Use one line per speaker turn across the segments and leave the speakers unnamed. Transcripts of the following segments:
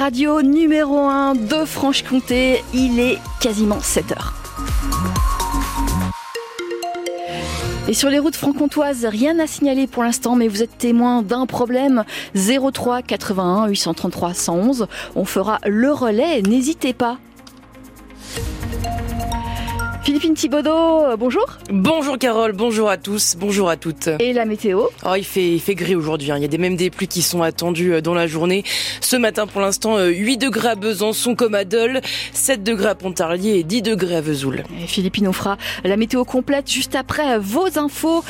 radio numéro 1 de Franche-Comté. Il est quasiment 7 heures. Et sur les routes franc-comtoises, rien à signaler pour l'instant, mais vous êtes témoin d'un problème. 03 81 833 111. On fera le relais, n'hésitez pas. Philippine Thibaudot, euh, bonjour.
Bonjour Carole, bonjour à tous, bonjour à toutes.
Et la météo
oh, il, fait, il fait gris aujourd'hui, hein. il y a des, même des pluies qui sont attendues euh, dans la journée. Ce matin pour l'instant, 8 euh, degrés à Besançon comme à Dole, 7 degrés à Pontarlier et 10 degrés à Vesoul.
Et Philippine, on fera la météo complète juste après vos infos.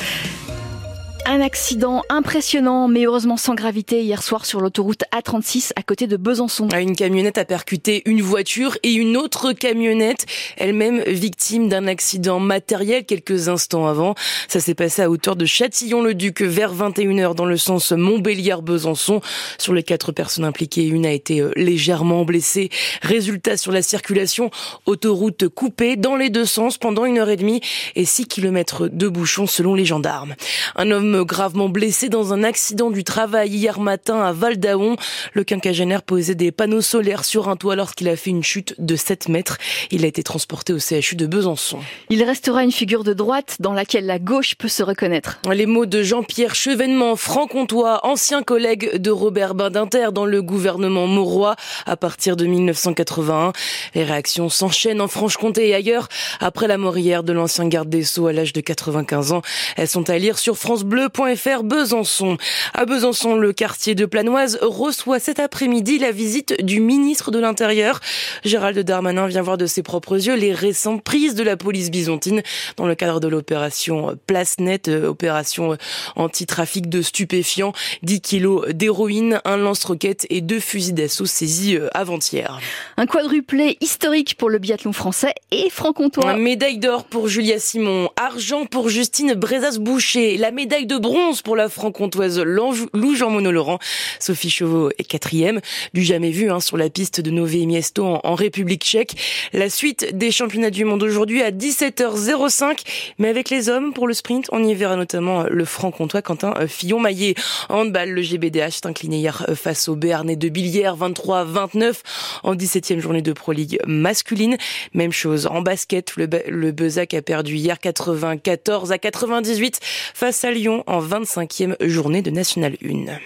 Un accident impressionnant, mais heureusement sans gravité, hier soir sur l'autoroute A36 à côté de Besançon.
Ah, une camionnette a percuté une voiture et une autre camionnette, elle-même victime d'un accident matériel quelques instants avant. Ça s'est passé à hauteur de Châtillon-le-Duc vers 21h dans le sens Montbéliard-Besançon. Sur les quatre personnes impliquées, une a été euh, légèrement blessée. Résultat sur la circulation, autoroute coupée dans les deux sens pendant une heure et demie et 6 km de bouchons selon les gendarmes. Un homme gravement blessé dans un accident du travail hier matin à Val d'Aon. Le quinquagénaire posait des panneaux solaires sur un toit lorsqu'il a fait une chute de 7 mètres. Il a été transporté au CHU de Besançon.
Il restera une figure de droite dans laquelle la gauche peut se reconnaître.
Les mots de Jean-Pierre Chevènement, franc-comtois, ancien collègue de Robert Badinter dans le gouvernement maurois à partir de 1981. Les réactions s'enchaînent en Franche-Comté et ailleurs après la mort hier de l'ancien garde des Sceaux à l'âge de 95 ans. Elles sont à lire sur France Bleu Bleu.fr Besançon. À Besançon, le quartier de Planoise reçoit cet après-midi la visite du ministre de l'Intérieur. Gérald Darmanin vient voir de ses propres yeux les récentes prises de la police byzantine dans le cadre de l'opération Place Net, euh, opération euh, anti-trafic de stupéfiants, 10 kilos d'héroïne, un lance-roquette et deux fusils d'assaut saisis euh, avant-hier.
Un quadruplé historique pour le biathlon français et franc-comtois.
Médaille d'or pour Julia Simon, argent pour Justine Brezas-Boucher, la médaille de bronze pour la franc-comtoise Lou Jean Monod Laurent. Sophie Chauveau est quatrième, du jamais vu hein, sur la piste de Nové Miesto en, en, République tchèque. La suite des championnats du monde aujourd'hui à 17h05, mais avec les hommes pour le sprint, on y verra notamment le franc-comtois Quentin euh, Fillon-Maillet. handball, le GBDH s'est incliné hier euh, face au Béarnais de Billière 23-29 en 17e journée de Pro League masculine. Même chose en basket, le, le Bezac a perdu hier 94 à 98 face à Lyon en 25e journée de National 1.